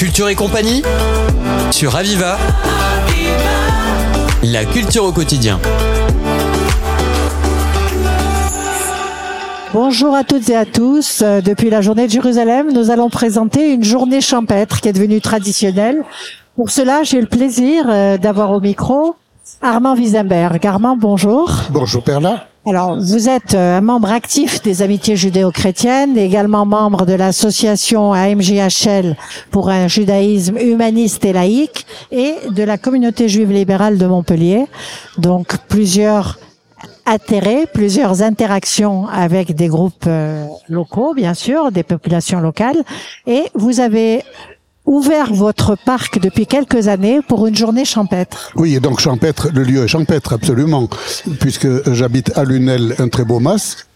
Culture et compagnie sur Aviva. La culture au quotidien. Bonjour à toutes et à tous. Euh, Depuis la journée de Jérusalem, nous allons présenter une journée champêtre qui est devenue traditionnelle. Pour cela, j'ai le plaisir euh, d'avoir au micro Armand Wiesenberg. Armand, bonjour. Bonjour Perla. Alors, vous êtes euh, un membre actif des Amitiés judéo-chrétiennes, également membre de l'association AMJHL pour un judaïsme humaniste et laïque et de la communauté juive libérale de Montpellier. Donc, plusieurs atterrés, plusieurs interactions avec des groupes euh, locaux, bien sûr, des populations locales. Et vous avez ouvert votre parc depuis quelques années pour une journée champêtre. Oui, et donc champêtre, le lieu est champêtre, absolument, puisque j'habite à Lunel, un très beau mas.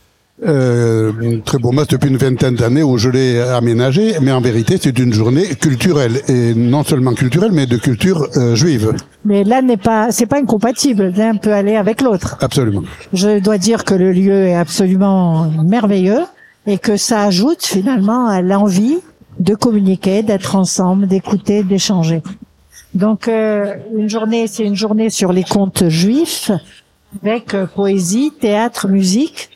Euh, un très beau mas depuis une vingtaine d'années où je l'ai aménagé, mais en vérité c'est une journée culturelle, et non seulement culturelle, mais de culture euh, juive. Mais l'un n'est pas, c'est pas incompatible. L'un peut aller avec l'autre. Absolument. Je dois dire que le lieu est absolument merveilleux et que ça ajoute finalement à l'envie de communiquer, d'être ensemble, d'écouter, d'échanger. Donc euh, une journée, c'est une journée sur les contes juifs avec euh, poésie, théâtre, musique.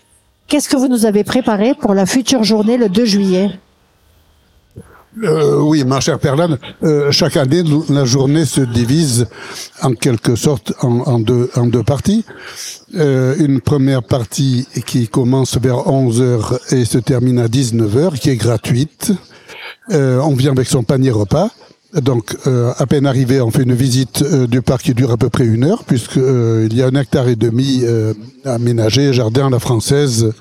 Qu'est-ce que vous nous avez préparé pour la future journée le 2 juillet? Euh, oui, ma chère Perlane, euh, chaque année, la journée se divise en quelque sorte en, en deux, en deux parties. Euh, une première partie qui commence vers 11h et se termine à 19h, qui est gratuite. Euh, on vient avec son panier repas. Donc, euh, à peine arrivé, on fait une visite euh, du parc qui dure à peu près une heure, puisque euh, il y a un hectare et demi aménagé, jardin à la française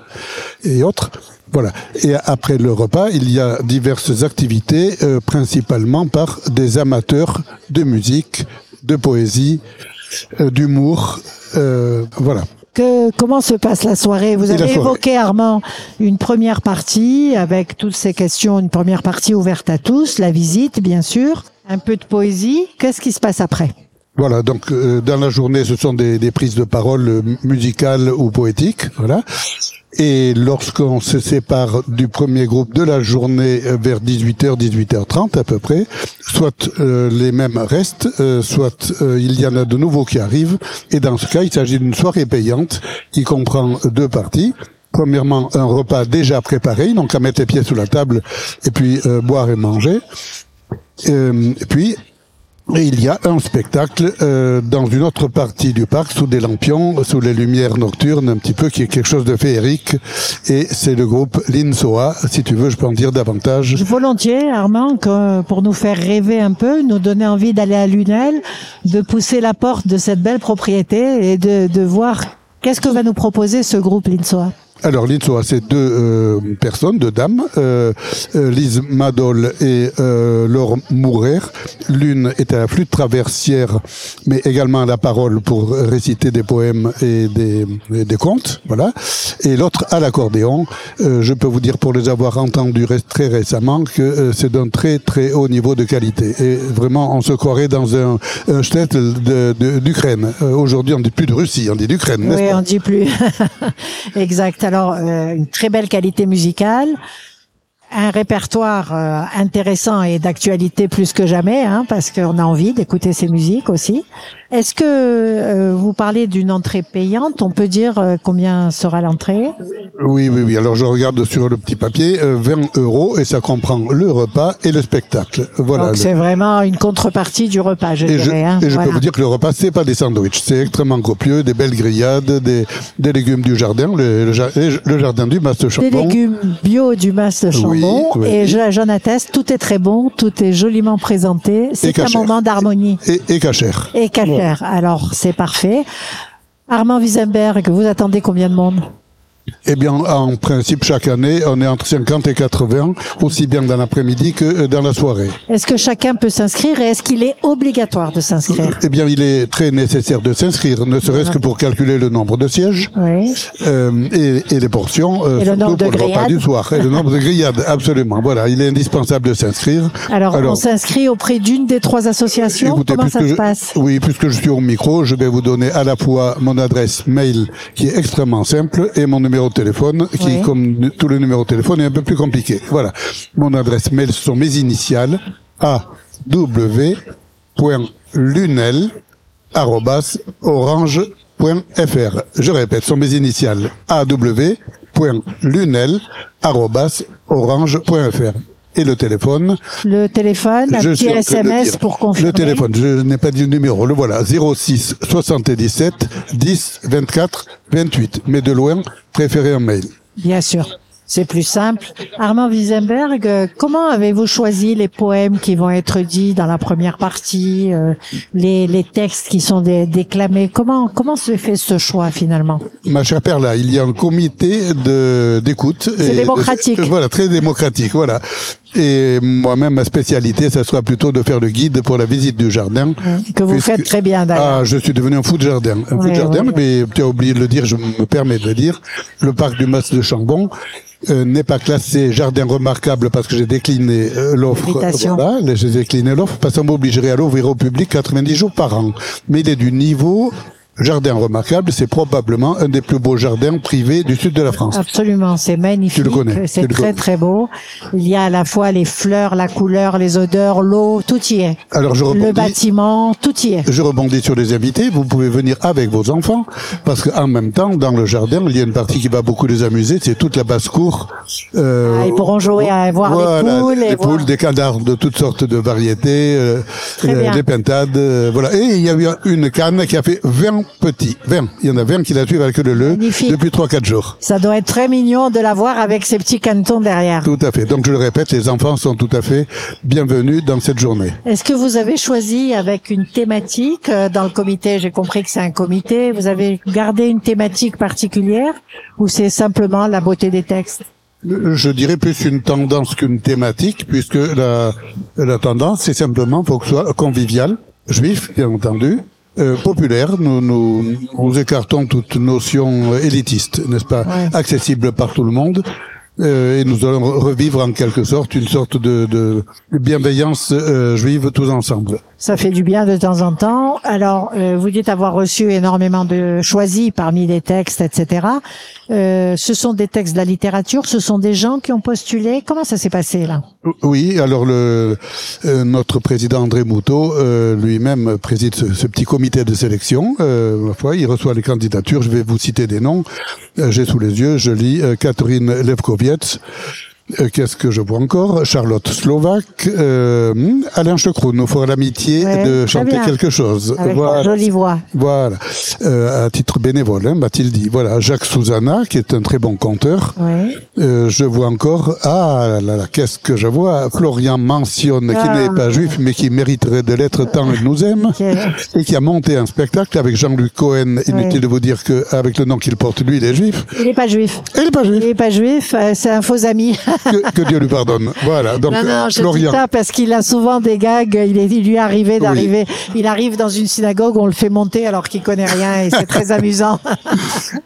et autres. Voilà. Et après le repas, il y a diverses activités, principalement par des amateurs de musique, de poésie, d'humour. voilà. Que, comment se passe la soirée? Vous avez soirée. évoqué, Armand, une première partie avec toutes ces questions, une première partie ouverte à tous, la visite, bien sûr, un peu de poésie. Qu'est-ce qui se passe après? Voilà, donc euh, dans la journée, ce sont des, des prises de parole euh, musicales ou poétiques, voilà. Et lorsqu'on se sépare du premier groupe de la journée euh, vers 18h, 18h30 à peu près, soit euh, les mêmes restent, euh, soit euh, il y en a de nouveaux qui arrivent. Et dans ce cas, il s'agit d'une soirée payante qui comprend deux parties. Premièrement, un repas déjà préparé, donc à mettre les pieds sous la table et puis euh, boire et manger. Euh, et puis, et il y a un spectacle euh, dans une autre partie du parc, sous des lampions, sous les lumières nocturnes, un petit peu, qui est quelque chose de féerique. Et c'est le groupe Linsoa. Si tu veux, je peux en dire davantage. Volontiers, Armand, que pour nous faire rêver un peu, nous donner envie d'aller à Lunel, de pousser la porte de cette belle propriété et de, de voir qu'est-ce que va nous proposer ce groupe Linsoa. Alors, Linsoa, c'est deux euh, personnes, deux dames, euh, euh, Lise Madol et euh, Laure Mourer. L'une est à la flûte traversière, mais également à la parole pour réciter des poèmes et des, et des contes, voilà. Et l'autre à l'accordéon. Euh, je peux vous dire, pour les avoir entendus très récemment, que euh, c'est d'un très très haut niveau de qualité. Et vraiment, on se croirait dans un, un shtetl d'Ukraine. Euh, Aujourd'hui, on dit plus de Russie, on dit d'Ukraine, Oui, on dit plus. exact. Alors, euh, une très belle qualité musicale, un répertoire euh, intéressant et d'actualité plus que jamais, hein, parce qu'on a envie d'écouter ces musiques aussi. Est-ce que euh, vous parlez d'une entrée payante? On peut dire euh, combien sera l'entrée? Oui, oui, oui. Alors je regarde sur le petit papier, euh, 20 euros et ça comprend le repas et le spectacle. Voilà. Donc Le- c'est vraiment une contrepartie du repas, je et je, dirais. hein. et je Voilà. peux vous dire que le repas, c'est pas des sandwichs, c'est extrêmement copieux, des belles grillades, des, des légumes du jardin, le, le ja- le jardin du Mas de Des Chambon. légumes bio du Mas de Chambon. Oui, oui. Et je- j'en atteste, tout est très bon, tout est joliment présenté. C'est un moment d'harmonie. Et, et cachère. Et cachère. Alors, c'est parfait. Armand Wiesenberg, vous attendez combien de monde? Eh bien, en principe, chaque année, on est entre 50 et 80, aussi bien dans l'après-midi que euh, dans la soirée. Est-ce que chacun peut s'inscrire et est-ce qu'il est obligatoire de s'inscrire? Eh bien, il est très nécessaire de s'inscrire, ne serait-ce que pour calculer le nombre de sièges. Oui. Euh, et, et les portions, euh, Et le nombre de le repas grillades? du soir. Et le nombre de grillades, absolument. Voilà, il est indispensable de s'inscrire. Alors, on s'inscrit auprès d'une des trois associations. écoutez, Comment ça se je- passe? Oui, puisque je suis au micro, je vais vous donner à la fois mon adresse mail qui est extrêmement simple et mon numéro de téléphone qui, comme tous les numéros de téléphone, est un peu plus compliqué. Voilà. Mon adresse mail, ce sont mes initiales. aw.lunel@orange.fr. Je répète, sont mes initiales aw.lunel@orange.fr. Et le téléphone Le téléphone, un petit SMS pour confirmer. Le téléphone, je n'ai pas dit le numéro, le voilà, 06 77 10 24 28. Mais de loin, préférez un mail. Bien sûr. C'est plus simple. Armand Wiesenberg, euh, comment avez-vous choisi les poèmes qui vont être dits dans la première partie, euh, les, les textes qui sont dé- déclamés? Comment comment se fait ce choix finalement? Ma chère Perla, il y a un comité de d'écoute. C'est démocratique. voilà, très démocratique, voilà. Et moi-même, ma spécialité, ça sera plutôt de faire le guide pour la visite du jardin. Que vous Puisque- faites très bien d'ailleurs. Ah, je suis devenu un fou de jardin. Un fou Ouais, de jardin, mais tu as oublié de le dire, je me permets de le dire. Le parc du Mas de Chambon euh, n'est pas classé jardin remarquable parce que j'ai décliné euh, l'offre. Voilà, j'ai décliné l'offre parce qu'on m'obligerait à l'ouvrir au public 90 jours par an. Mais il est du niveau jardin remarquable, c'est probablement un des plus beaux jardins privés du sud de la France. Absolument, c'est magnifique. Tu le connais, C'est le très très beau. Il y a à la fois les fleurs, la couleur, les odeurs, l'eau, tout y est. Alors je Le rebondis. bâtiment, tout y est. Je rebondis sur les invités. Vous pouvez venir avec vos enfants parce qu'en même temps, dans le jardin, il y a une partie qui va beaucoup les amuser. C'est toute la basse-cour. Euh, Ah, ils pourront jouer à voir les voilà, poules et les voir- poules, des canards de toutes sortes de variétés, euh, Très euh, pintades, euh, voilà. Et il y a eu une canne qui a fait 20 petits, 20. Il y en a 20 qui la suivent avec le le Magnifique. depuis 3-4 jours. Ça doit être très mignon de la voir avec ses petits cantons derrière. Tout à fait. Donc je le répète, les enfants sont tout à fait bienvenus dans cette journée. Est-ce que vous avez choisi avec une thématique euh, dans le comité? J'ai compris que c'est un comité. Vous avez gardé une thématique particulière ou c'est simplement la beauté des textes? Je dirais plus une tendance qu'une thématique, puisque la, la tendance, c'est simplement pour que ce soit convivial, juif, bien entendu, euh, populaire. Nous, nous, nous écartons toute notion élitiste, n'est-ce pas, Ouais. accessible par tout le monde. Euh, et nous allons revivre en quelque sorte une sorte de, de bienveillance euh, juive tous ensemble. Ça fait du bien de temps en temps. Alors, euh, vous dites avoir reçu énormément de choisis parmi les textes, etc. Euh, ce sont des textes de la littérature. Ce sont des gens qui ont postulé. Comment ça s'est passé là? Oui, alors le euh, notre président André Moutot euh, lui-même préside ce, petit comité de sélection. Euh, il reçoit les candidatures. Je vais vous citer des noms. Euh, J'ai sous les yeux. Je lis euh, Catherine Levkoviec. Euh, Qu'est-ce que je vois encore? Charlotte Slovaque, euh, Alain Checroux, nous fera l'amitié Ouais, de chanter quelque chose. Avec Voilà. jolie voix. Voilà, Euh, à titre bénévole, hein, m'a-t-il dit. Voilà, Jacques Souzana, qui est un très bon conteur. Euh, je vois encore, ah là là, qu'est-ce que je vois? Florian mentionne qui Ah. n'est pas juif, mais qui mériterait de l'être tant il nous aime, et qui a monté un spectacle avec Jean-Luc Cohen. Inutile de vous dire que avec le nom qu'il porte, lui, il est juif. Il n'est pas juif. Il n'est pas Il juif. n'est pas juif. C'est un faux ami. que, que Dieu lui pardonne. Voilà, donc non, non, je Florian. dis ça parce qu'il a souvent des gags. Il, est, il lui est arrivé d'arriver. Il arrive dans une synagogue, on le fait monter alors qu'il connaît rien et c'est très amusant.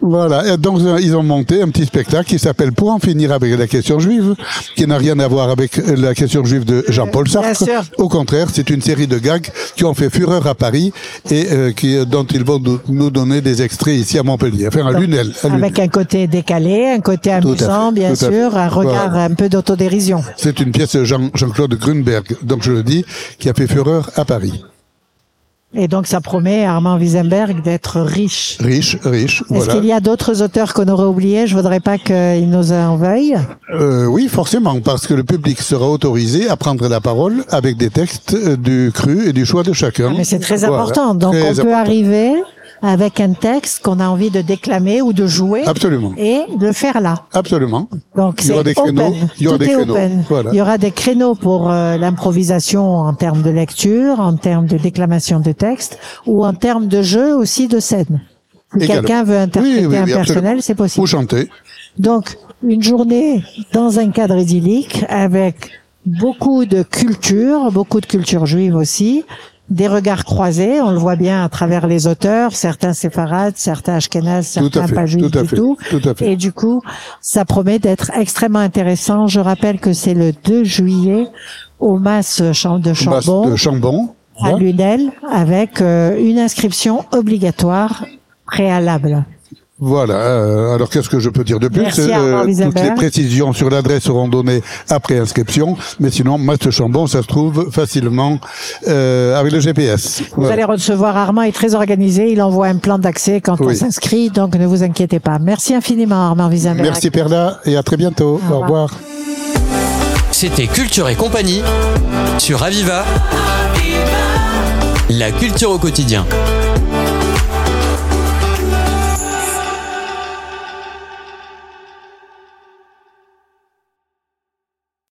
Voilà, et donc euh, ils ont monté un petit spectacle qui s'appelle Pour en finir avec la question juive, qui n'a rien à voir avec euh, la question juive de Jean-Paul Bien Sartre. sûr. Au contraire, c'est une série de gags qui ont fait fureur à Paris et euh, qui, dont ils vont nous- donner des extraits ici à Montpellier, enfin à Lunel. Avec un côté décalé, un côté amusant, bien tout sûr, un regard Voilà. Un peu d'autodérision. C'est une pièce de Jean- Jean-Claude Grunberg, donc je le dis, qui a fait fureur à Paris. Et donc ça promet à Armand Wiesenberg d'être riche. Riche, riche, Est-ce voilà. qu'il y a d'autres auteurs qu'on aurait oubliés? Je voudrais pas qu'ils nous en veuillent. Euh, oui, forcément, parce que le public sera autorisé à prendre la parole avec des textes euh, du cru et du choix de chacun. Mais c'est très Voilà. important. Donc Très on peut arriver avec un texte qu'on a envie de déclamer ou de jouer Absolument. et de faire là. Absolument. Donc Il y aura des créneaux. Il y aura Tout des créneaux. Voilà. Il y aura des créneaux pour euh, l'improvisation en termes de lecture, en termes de déclamation de texte ou en termes de jeu aussi de scène. Si quelqu'un veut interpréter Oui, oui, un personnel, c'est possible. Ou chanter. Donc, une journée dans un cadre idyllique avec beaucoup de culture, beaucoup de culture juive aussi, des regards croisés, on le voit bien à travers les auteurs, certains séfarades, certains ashkénazes, certains pas juifs du fait, tout. tout à fait. Et du coup, ça promet d'être extrêmement intéressant. Je rappelle que c'est le 2 juillet au Mas Champ de Chambon de Chambon. à Voilà. Lunel avec euh, une inscription obligatoire préalable. Voilà. euh, alors qu'est-ce que je peux dire de plus Merci, Armand Toutes les précisions sur l'adresse seront données après inscription. Mais sinon, Maste Chambon, ça se trouve facilement euh, avec le GPS. Vous Voilà. allez recevoir Armand est très organisé. Il envoie un plan d'accès quand on s'inscrit, donc ne vous inquiétez pas. Merci infiniment, Armand Wiesenberg. Merci Perla et à très bientôt. Au Au revoir. C'était Culture et compagnie sur Aviva. La culture au quotidien.